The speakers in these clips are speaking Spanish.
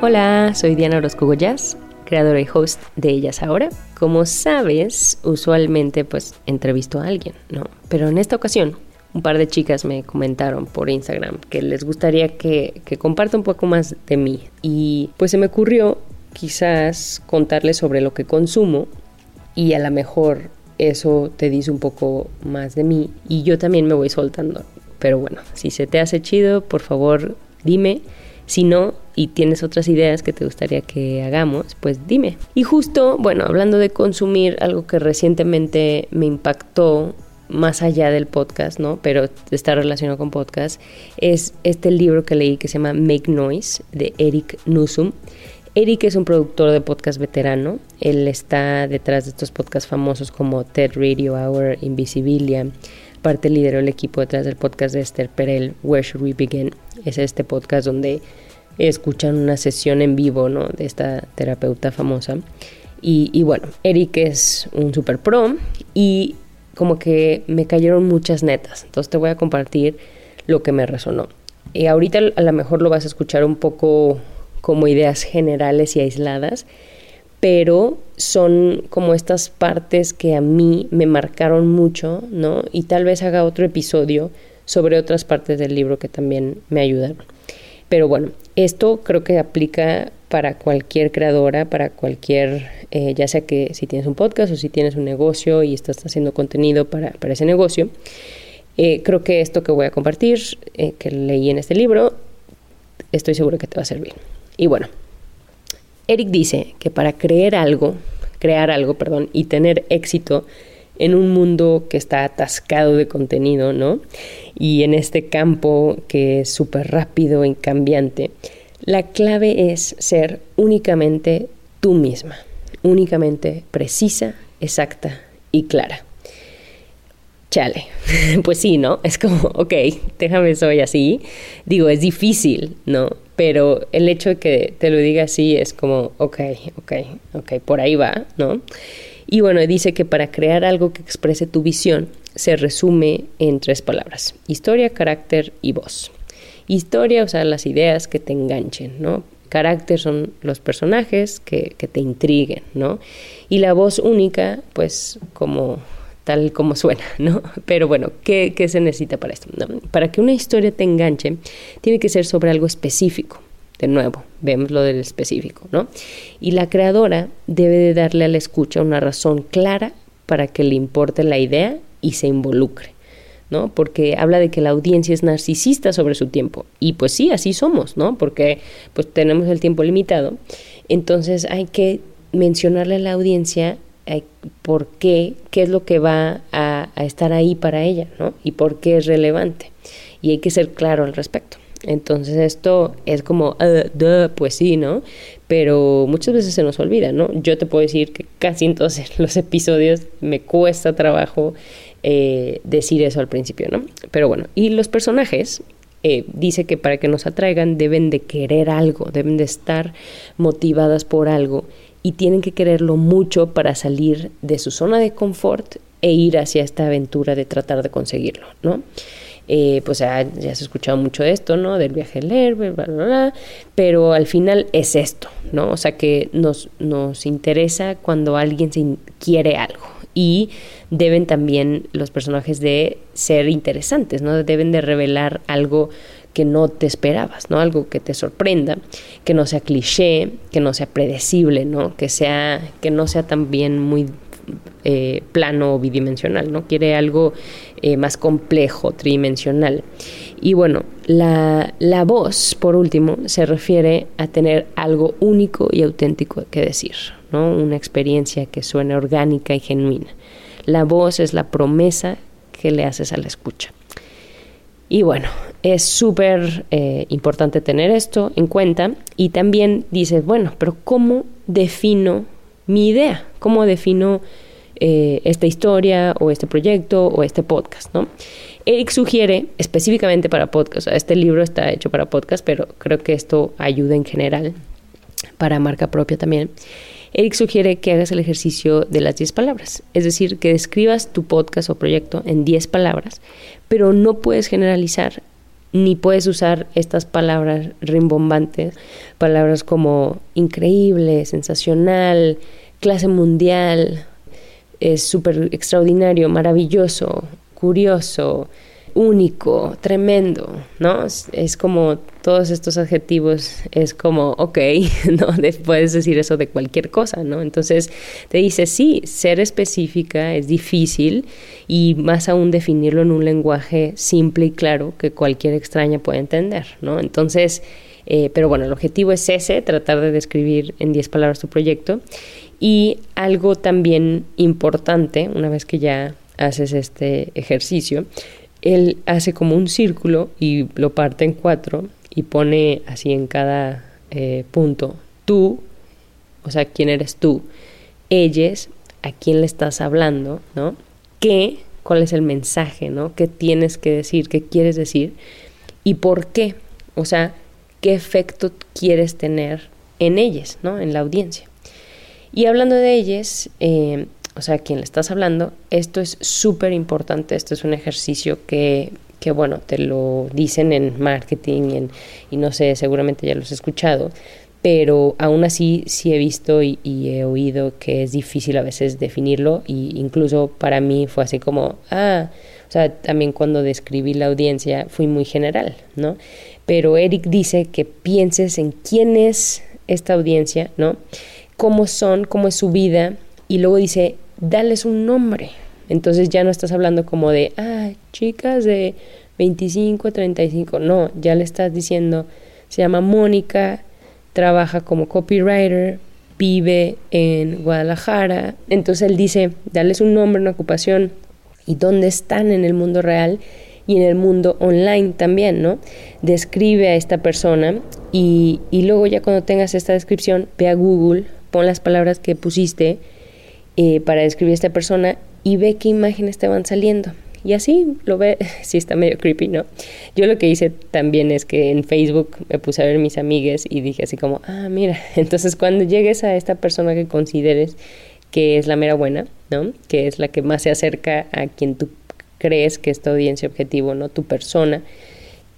Hola, soy Diana Orozco Goyas, creadora y host de Ellas Ahora. Como sabes, usualmente pues entrevisto a alguien, ¿no? Pero en esta ocasión un par de chicas me comentaron por Instagram que les gustaría que, que comparta un poco más de mí. Y pues se me ocurrió quizás contarles sobre lo que consumo y a lo mejor eso te dice un poco más de mí y yo también me voy soltando. Pero bueno, si se te hace chido, por favor dime. Si no, y tienes otras ideas que te gustaría que hagamos, pues dime. Y justo, bueno, hablando de consumir, algo que recientemente me impactó más allá del podcast, ¿no? Pero está relacionado con podcast, es este libro que leí que se llama Make Noise de Eric Nusum. Eric es un productor de podcast veterano. Él está detrás de estos podcasts famosos como TED Radio Hour, Invisibilia. Parte lideró el equipo detrás del podcast de Esther Perel, Where Should We Begin. Es este podcast donde escuchan una sesión en vivo, ¿no? De esta terapeuta famosa. Y, y bueno, Eric es un super pro y como que me cayeron muchas netas. Entonces te voy a compartir lo que me resonó. Y ahorita a lo mejor lo vas a escuchar un poco como ideas generales y aisladas, pero son como estas partes que a mí me marcaron mucho, ¿no? Y tal vez haga otro episodio sobre otras partes del libro que también me ayudaron. Pero bueno, esto creo que aplica para cualquier creadora, para cualquier, eh, ya sea que si tienes un podcast o si tienes un negocio y estás haciendo contenido para, para ese negocio. Eh, creo que esto que voy a compartir, eh, que leí en este libro, estoy seguro que te va a servir. Y bueno, Eric dice que para creer algo, crear algo, perdón, y tener éxito en un mundo que está atascado de contenido, ¿no? Y en este campo que es súper rápido y cambiante, la clave es ser únicamente tú misma, únicamente precisa, exacta y clara. Chale, pues sí, ¿no? Es como, ok, déjame soy así. Digo, es difícil, ¿no? Pero el hecho de que te lo diga así es como, ok, ok, ok, por ahí va, ¿no? Y bueno, dice que para crear algo que exprese tu visión se resume en tres palabras, historia, carácter y voz. Historia, o sea, las ideas que te enganchen, ¿no? Carácter son los personajes que, te intriguen, ¿no? Y la voz única, pues como tal como suena, ¿no? Pero bueno, ¿qué, se necesita para esto? Para que una historia te enganche, tiene que ser sobre algo específico. De nuevo, vemos lo del específico, ¿no? Y la creadora debe de darle a la escucha una razón clara para que le importe la idea y se involucre. ¿no? Porque habla de que la audiencia es narcisista sobre su tiempo. Y pues sí, así somos, ¿no? Porque pues tenemos el tiempo limitado. Entonces hay que mencionarle a la audiencia eh, por qué, qué es lo que va a, estar ahí para ella, ¿no? Y por qué es relevante. Y hay que ser claro al respecto. Entonces esto es como, uh, pues sí, ¿no? Pero muchas veces se nos olvida, ¿no? Yo te puedo decir que casi en todos los episodios me cuesta trabajo eh, decir eso al principio, ¿no? Pero bueno, y los personajes, eh, dice que para que nos atraigan deben de querer algo, deben de estar motivadas por algo y tienen que quererlo mucho para salir de su zona de confort e ir hacia esta aventura de tratar de conseguirlo, ¿no? Eh, pues ya, se ha escuchado mucho de esto, ¿no? Del viaje del héroe, bla, bla, bla, pero al final es esto, ¿no? O sea que nos, nos interesa cuando alguien quiere algo, y deben también los personajes de ser interesantes, ¿no? Deben de revelar algo que no te esperabas, ¿no? Algo que te sorprenda, que no sea cliché, que no sea predecible, ¿no? Que sea, que no sea también muy eh, plano o bidimensional, ¿no? Quiere algo eh, más complejo, tridimensional. Y bueno, la, la voz, por último, se refiere a tener algo único y auténtico que decir, una experiencia que suene orgánica y genuina. La voz es la promesa que le haces a la escucha. Y bueno, es súper eh, importante tener esto en cuenta y también dices, bueno, pero ¿cómo defino mi idea? ¿Cómo defino eh, esta historia o este proyecto o este podcast? ¿no? Eric sugiere específicamente para podcast, este libro está hecho para podcast, pero creo que esto ayuda en general para marca propia también. Eric sugiere que hagas el ejercicio de las 10 palabras, es decir, que describas tu podcast o proyecto en 10 palabras, pero no puedes generalizar ni puedes usar estas palabras rimbombantes, palabras como increíble, sensacional, clase mundial, es súper extraordinario, maravilloso, curioso, único, tremendo, ¿no? Es, como todos estos adjetivos, es como, ok, ¿no? Puedes decir eso de cualquier cosa, ¿no? Entonces te dice, sí, ser específica es difícil y más aún definirlo en un lenguaje simple y claro que cualquier extraña puede entender, ¿no? Entonces, eh, pero bueno, el objetivo es ese, tratar de describir en 10 palabras tu proyecto. Y algo también importante, una vez que ya haces este ejercicio, él hace como un círculo y lo parte en cuatro y pone así en cada eh, punto tú, o sea, quién eres tú, ellos, a quién le estás hablando, ¿no? ¿Qué? ¿Cuál es el mensaje, ¿no? ¿Qué tienes que decir? ¿Qué quieres decir? ¿Y por qué? O sea, ¿qué efecto quieres tener en ellos, ¿no? En la audiencia. Y hablando de ellos, eh, o sea, a quien le estás hablando, esto es súper importante, esto es un ejercicio que, que, bueno, te lo dicen en marketing y no sé, seguramente ya lo has escuchado, pero aún así sí he visto y, he oído que es difícil a veces definirlo y incluso para mí fue así como, ah, o sea, también cuando describí la audiencia fui muy general, ¿no? Pero Eric dice que pienses en quién es esta audiencia, ¿no? Cómo son, cómo es su vida y luego dice, dales un nombre. Entonces ya no estás hablando como de, ah, chicas de 25 a 35. No, ya le estás diciendo, se llama Mónica, trabaja como copywriter, vive en Guadalajara. Entonces él dice, dales un nombre, una ocupación y dónde están en el mundo real y en el mundo online también, ¿no? Describe a esta persona y, y luego ya cuando tengas esta descripción, ve a Google, pon las palabras que pusiste eh, para describir a esta persona y ve qué imágenes te van saliendo. Y así lo ve, sí está medio creepy, ¿no? Yo lo que hice también es que en Facebook me puse a ver mis amigues y dije así como, ah, mira, entonces cuando llegues a esta persona que consideres que es la mera buena, ¿no? Que es la que más se acerca a quien tú crees que es tu audiencia objetivo, ¿no? Tu persona,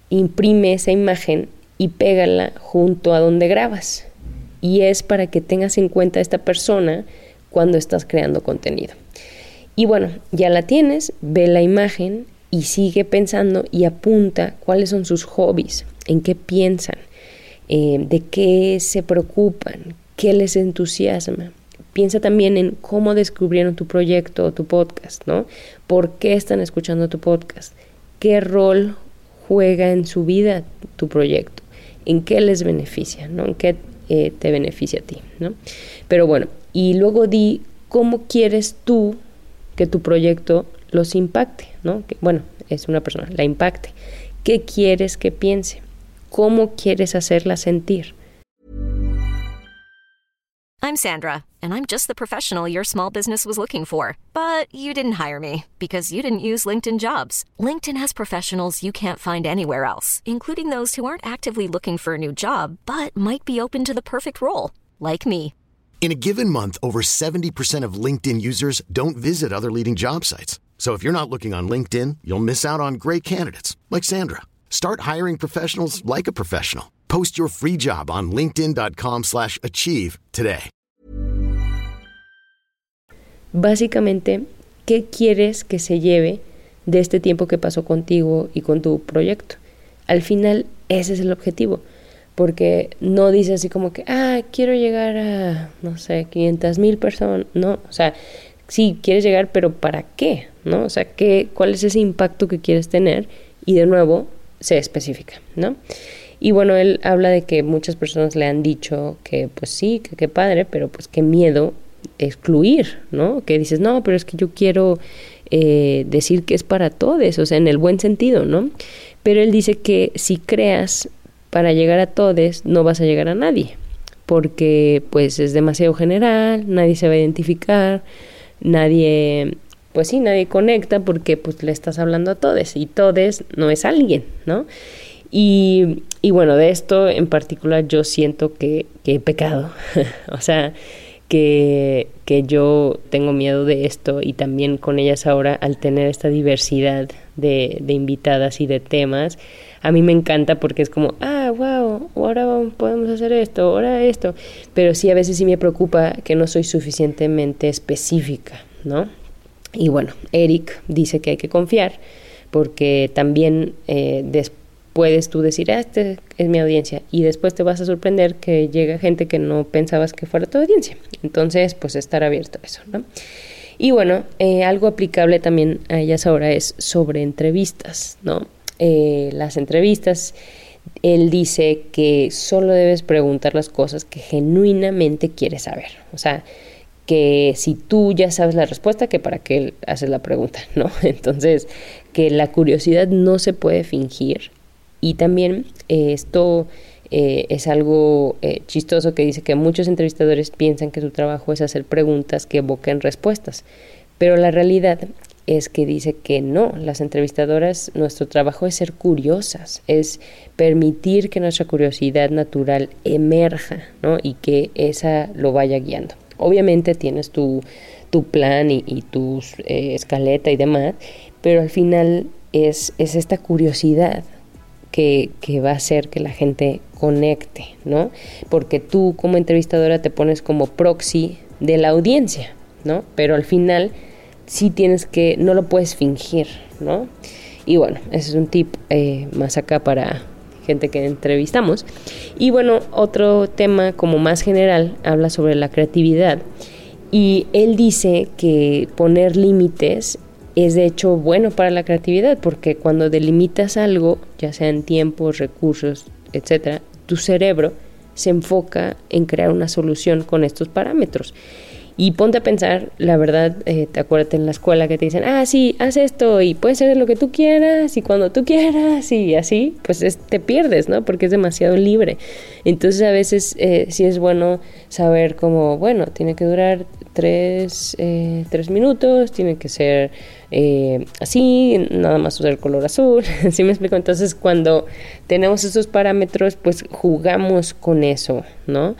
imprime esa imagen y pégala junto a donde grabas. Y es para que tengas en cuenta a esta persona cuando estás creando contenido. Y bueno, ya la tienes, ve la imagen y sigue pensando y apunta cuáles son sus hobbies, en qué piensan, eh, de qué se preocupan, qué les entusiasma. Piensa también en cómo descubrieron tu proyecto o tu podcast, ¿no? ¿Por qué están escuchando tu podcast? ¿Qué rol juega en su vida tu proyecto? ¿En qué les beneficia, ¿no? ¿En qué eh, te beneficia a ti, ¿no? Pero bueno, y luego di cómo quieres tú que tu proyecto los impacte, ¿no? Bueno, es una persona, la impacte. ¿Qué quieres que piense? ¿Cómo quieres hacerla sentir? I'm Sandra, and I'm just the professional your small business was looking for. But you didn't hire me because you didn't use LinkedIn jobs. LinkedIn has professionals you can't find anywhere else, including those who aren't actively looking for a new job, but might be open to the perfect role, like me. In a given month, over 70% of LinkedIn users don't visit other leading job sites. So if you're not looking on LinkedIn, you'll miss out on great candidates like Sandra. Start hiring professionals like a professional. Post your free job on linkedin.com/achieve today. Básicamente, ¿qué quieres que se lleve de este tiempo que pasó contigo y con tu proyecto? Al final, ese es el objetivo porque no dice así como que, ah, quiero llegar a, no sé, 500 mil personas, no, o sea, sí, quieres llegar, pero ¿para qué? ¿No? O sea, ¿qué, ¿cuál es ese impacto que quieres tener? Y de nuevo, se especifica, ¿no? Y bueno, él habla de que muchas personas le han dicho que pues sí, que qué padre, pero pues qué miedo excluir, ¿no? Que dices, no, pero es que yo quiero eh, decir que es para todos, o sea, en el buen sentido, ¿no? Pero él dice que si creas para llegar a todos, no vas a llegar a nadie, porque pues es demasiado general, nadie se va a identificar, nadie, pues sí, nadie conecta porque pues le estás hablando a todos y todos no es alguien, ¿no? Y, y bueno, de esto en particular yo siento que, que he pecado, o sea, que, que yo tengo miedo de esto y también con ellas ahora al tener esta diversidad de, de invitadas y de temas, a mí me encanta porque es como, ah, wow, ahora podemos hacer esto, ahora esto, pero sí a veces sí me preocupa que no soy suficientemente específica, ¿no? Y bueno, Eric dice que hay que confiar porque también eh, puedes tú decir, ah, este es mi audiencia, y después te vas a sorprender que llega gente que no pensabas que fuera tu audiencia. Entonces, pues estar abierto a eso, ¿no? Y bueno, eh, algo aplicable también a ellas ahora es sobre entrevistas, ¿no? Eh, las entrevistas, él dice que solo debes preguntar las cosas que genuinamente quieres saber. O sea, que si tú ya sabes la respuesta, que para qué haces la pregunta, ¿no? Entonces, que la curiosidad no se puede fingir y también eh, esto eh, es algo eh, chistoso que dice que muchos entrevistadores piensan que su trabajo es hacer preguntas que evoquen respuestas, pero la realidad es que dice que no, las entrevistadoras, nuestro trabajo es ser curiosas, es permitir que nuestra curiosidad natural emerja, ¿no? Y que esa lo vaya guiando. Obviamente tienes tu, tu plan y, tu escaleta y demás, pero al final es, es esta curiosidad, que, va a hacer que la gente conecte, ¿no? Porque tú como entrevistadora te pones como proxy de la audiencia, ¿no? Pero al final sí tienes que, no lo puedes fingir, ¿no? Y bueno, ese es un tip eh, más acá para gente que entrevistamos. Y bueno, otro tema como más general habla sobre la creatividad. Y él dice que poner límites es de hecho bueno para la creatividad porque cuando delimitas algo, ya sea en tiempos, recursos, etcétera, tu cerebro se enfoca en crear una solución con estos parámetros. Y ponte a pensar, la verdad, eh, te acuerdas en la escuela que te dicen, ah, sí, haz esto y puedes hacer lo que tú quieras y cuando tú quieras y así, pues te pierdes, ¿no? Porque es demasiado libre. Entonces a veces eh, sí es bueno saber cómo, bueno, tiene que durar tres, eh, tres minutos, tiene que ser eh, así, nada más usar el color azul, ¿sí me explico? Entonces cuando tenemos esos parámetros, pues jugamos con eso, ¿no?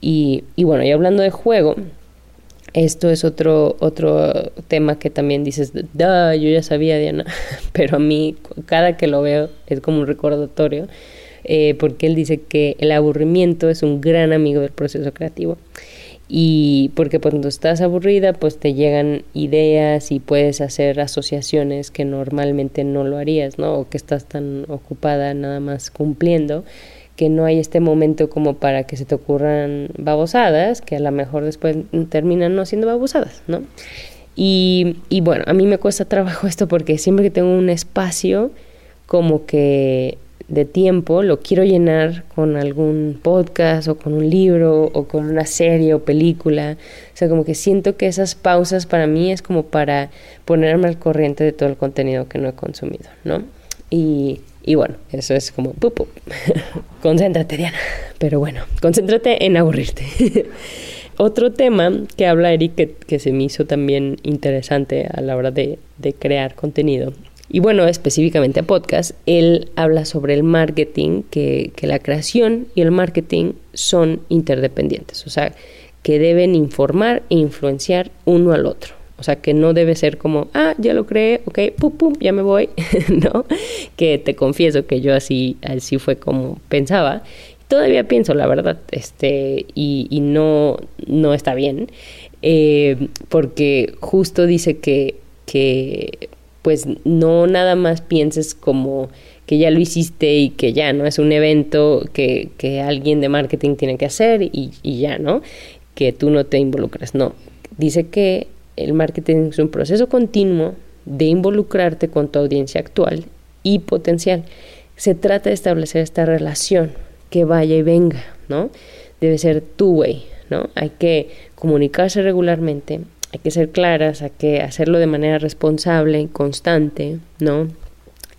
Y, y bueno, y hablando de juego, esto es otro, otro tema que también dices, yo ya sabía, Diana, pero a mí cada que lo veo es como un recordatorio, eh, porque él dice que el aburrimiento es un gran amigo del proceso creativo. Y porque cuando estás aburrida, pues te llegan ideas y puedes hacer asociaciones que normalmente no lo harías, ¿no? O que estás tan ocupada nada más cumpliendo que no hay este momento como para que se te ocurran babosadas, que a lo mejor después terminan no siendo babosadas, ¿no? Y, y bueno, a mí me cuesta trabajo esto porque siempre que tengo un espacio como que de tiempo lo quiero llenar con algún podcast o con un libro o con una serie o película. O sea, como que siento que esas pausas para mí es como para ponerme al corriente de todo el contenido que no he consumido, ¿no? Y y bueno, eso es como, pupu. concéntrate, Diana. Pero bueno, concéntrate en aburrirte. Otro tema que habla Eric que, se me hizo también interesante a la hora de, de crear contenido y bueno, específicamente a podcast, él habla sobre el marketing, que, que, la creación y el marketing son interdependientes, o sea, que deben informar e influenciar uno al otro. O sea, que no debe ser como, ah, ya lo creé, ok, pum, pum, ya me voy, ¿no? Que te confieso que yo así, así fue como pensaba. Todavía pienso, la verdad, este, y, y no, no está bien, eh, porque justo dice que, que, pues, no nada más pienses como que ya lo hiciste y que ya, ¿no? Es un evento que, que alguien de marketing tiene que hacer y, y ya, ¿no? Que tú no te involucras, no. Dice que el marketing es un proceso continuo de involucrarte con tu audiencia actual y potencial. Se trata de establecer esta relación que vaya y venga, ¿no? Debe ser tu way, ¿no? Hay que comunicarse regularmente, hay que ser claras, hay que hacerlo de manera responsable constante, ¿no?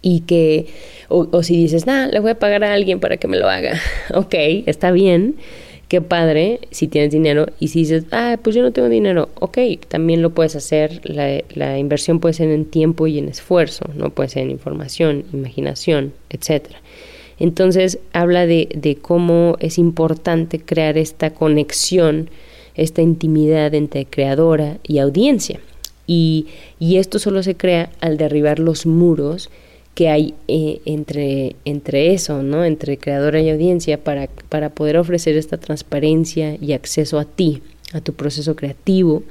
Y que, o, o si dices, nada, le voy a pagar a alguien para que me lo haga, ok, está bien, qué padre si tienes dinero y si dices, ah, pues yo no tengo dinero, ok, también lo puedes hacer, la, la, inversión puede ser en tiempo y en esfuerzo, no puede ser en información, imaginación, etcétera. Entonces habla de, de cómo es importante crear esta conexión, esta intimidad entre creadora y audiencia. Y, y esto solo se crea al derribar los muros que hay eh, entre, entre eso, ¿no? Entre creadora y audiencia para, para poder ofrecer esta transparencia y acceso a ti, a tu proceso creativo.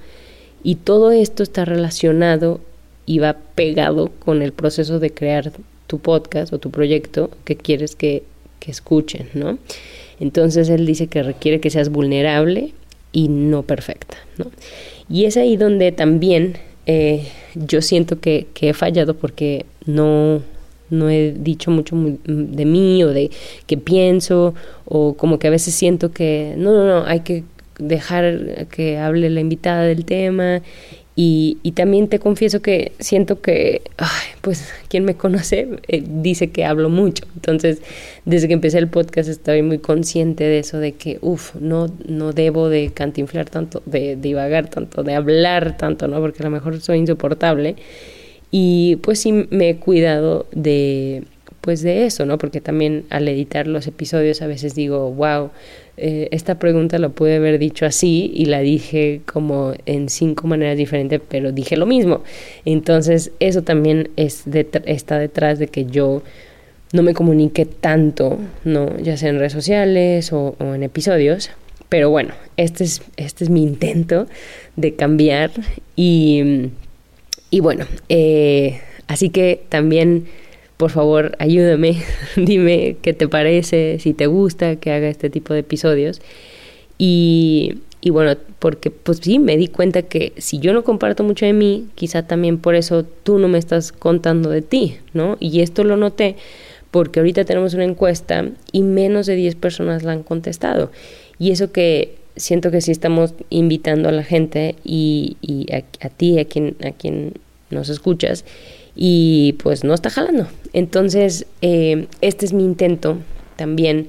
Y todo esto está relacionado y va pegado con el proceso de crear tu podcast o tu proyecto que quieres que, que escuchen, ¿no? Entonces él dice que requiere que seas vulnerable y no perfecta, ¿no? Y es ahí donde también eh, yo siento que, que, he fallado porque no, no he dicho mucho de mí o de qué pienso o como que a veces siento que no, no, no, hay que dejar que hable la invitada del tema y, y también te confieso que siento que, ay, pues quien me conoce eh, dice que hablo mucho. Entonces, desde que empecé el podcast estoy muy consciente de eso, de que, uff, no, no debo de cantinflar tanto, de, divagar tanto, de hablar tanto, ¿no? Porque a lo mejor soy insoportable. Y pues sí me he cuidado de, pues de eso, ¿no? Porque también al editar los episodios a veces digo, wow, eh, esta pregunta la pude haber dicho así y la dije como en cinco maneras diferentes, pero dije lo mismo. Entonces eso también es está detrás de que yo no me comunique tanto, ¿no? ya sea en redes sociales o, o, en episodios. Pero bueno, este es, este es mi intento de cambiar y, y bueno, eh, así que también por favor, ayúdame, dime qué te parece, si te gusta que haga este tipo de episodios. Y, y, bueno, porque pues sí, me di cuenta que si yo no comparto mucho de mí, quizá también por eso tú no me estás contando de ti, ¿no? Y esto lo noté porque ahorita tenemos una encuesta y menos de 10 personas la han contestado. Y eso que siento que sí estamos invitando a la gente y, a ti, a quien, a quien nos escuchas, y pues no está jalando. Entonces, eh, este es mi intento también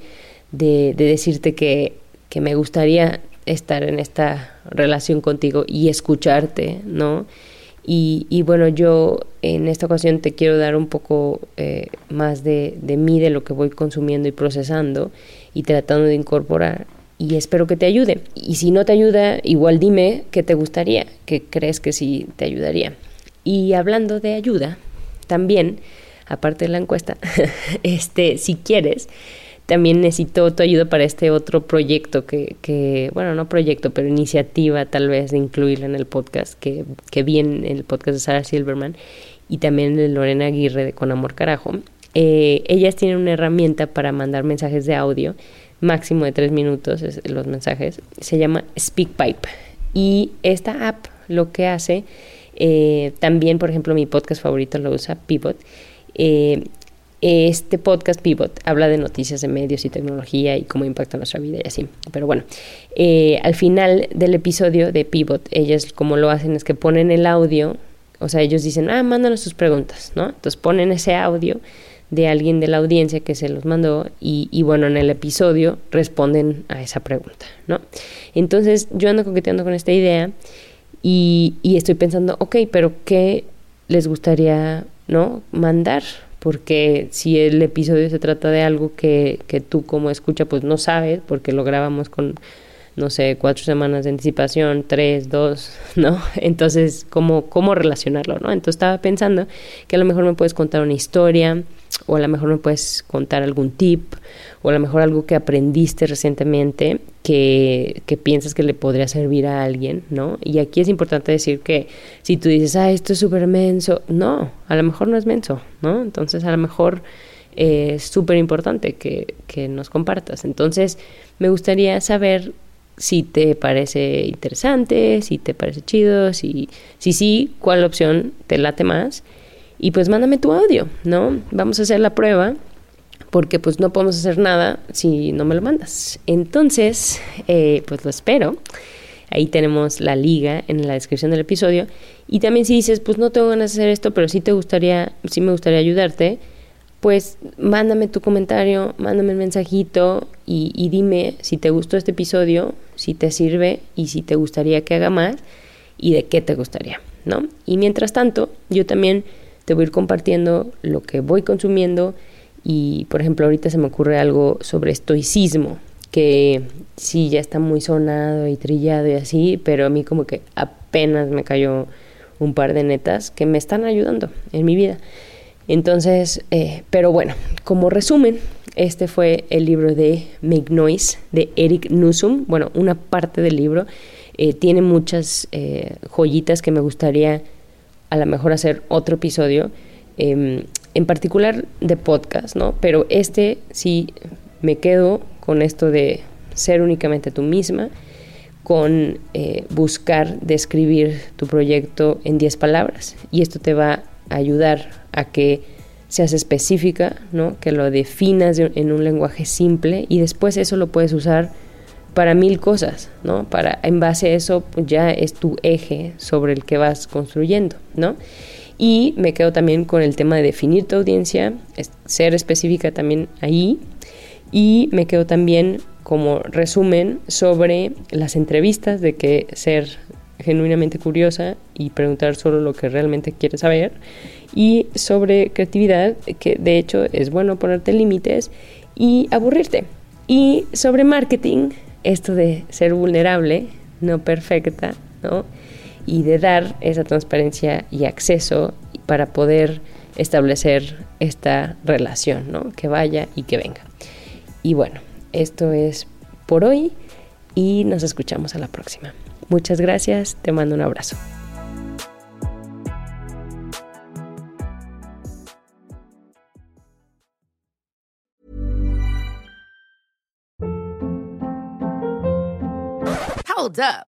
de, de decirte que, que, me gustaría estar en esta relación contigo y escucharte, ¿no? Y, y bueno, yo en esta ocasión te quiero dar un poco eh, más de, de mí, de lo que voy consumiendo y procesando y tratando de incorporar y espero que te ayude. Y si no te ayuda, igual dime qué te gustaría, qué crees que sí te ayudaría. Y hablando de ayuda, también, aparte de la encuesta, este, si quieres, también necesito tu ayuda para este otro proyecto que, que, bueno, no proyecto, pero iniciativa tal vez de incluirla en el podcast, que, que en el podcast de Sarah Silverman y también de Lorena Aguirre de Con Amor Carajo. Eh, ellas tienen una herramienta para mandar mensajes de audio, máximo de tres minutos los mensajes, se llama SpeakPipe. Y esta app lo que hace eh, también, por ejemplo, mi podcast favorito lo usa Pivot. Eh, este podcast Pivot habla de noticias de medios y tecnología y cómo impacta nuestra vida y así. Pero bueno, eh, al final del episodio de Pivot, ellas como lo hacen es que ponen el audio, o sea, ellos dicen, ah, mándanos sus preguntas, ¿no? Entonces ponen ese audio de alguien de la audiencia que se los mandó y, bueno, en el episodio responden a esa pregunta, ¿no? Entonces yo ando coqueteando con esta idea y, y estoy pensando, ok, pero ¿qué les gustaría no mandar? Porque si el episodio se trata de algo que, que tú como escucha pues no sabes, porque lo grabamos con, no sé, cuatro semanas de anticipación, tres, dos, ¿no? Entonces, ¿cómo, cómo relacionarlo, no? Entonces estaba pensando que a lo mejor me puedes contar una historia, o a lo mejor me puedes contar algún tip, o a lo mejor algo que aprendiste recientemente que, que, piensas que le podría servir a alguien, ¿no? Y aquí es importante decir que si tú dices, ah, esto es súper menso, no, a lo mejor no es menso, ¿no? Entonces a lo mejor eh, es súper importante que, que nos compartas. Entonces me gustaría saber si te parece interesante, si te parece chido, si, si sí, cuál opción te late más. Y pues mándame tu audio, ¿no? Vamos a hacer la prueba porque pues no podemos hacer nada si no me lo mandas. Entonces, eh, pues lo espero. Ahí tenemos la liga en la descripción del episodio. Y también si dices, pues no tengo ganas de hacer esto, pero sí te gustaría, sí me gustaría ayudarte, pues mándame tu comentario, mándame el mensajito y, dime si te gustó este episodio, si te sirve y si te gustaría que haga más y de qué te gustaría, ¿no? Y mientras tanto, yo también te voy a ir compartiendo lo que voy consumiendo y, por ejemplo, ahorita se me ocurre algo sobre estoicismo, que sí ya está muy sonado y trillado y así, pero a mí como que apenas me cayó un par de netas que me están ayudando en mi vida. Entonces, eh, pero bueno, como resumen, este fue el libro de Make Noise de Eric Nusum. Bueno, una parte del libro eh, tiene muchas eh, joyitas que me gustaría a lo mejor hacer otro episodio, em, en particular de podcast, ¿no? Pero este sí me quedo con esto de ser únicamente tú misma, con buscar describir tu proyecto en 10 palabras. Y esto te va ayudar a que seas específica, ¿no? que lo definas en un lenguaje simple y después eso lo puedes usar para mil cosas, ¿no? Para en base a eso pues, ya es tu eje sobre el que vas construyendo, ¿no? Y me quedo también con el tema de definir tu audiencia, ser específica también ahí y me quedo también como resumen sobre las entrevistas de que ser genuinamente curiosa y preguntar solo lo que realmente quieres saber y sobre creatividad, que de hecho es bueno ponerte límites y aburrirte. Y sobre marketing, esto de ser vulnerable, no perfecta, ¿no? Y de dar esa transparencia y acceso para poder establecer esta relación, ¿no? Que vaya y que venga. Y bueno, esto es por hoy y nos escuchamos a la próxima. Muchas gracias, te mando un abrazo. Hold up.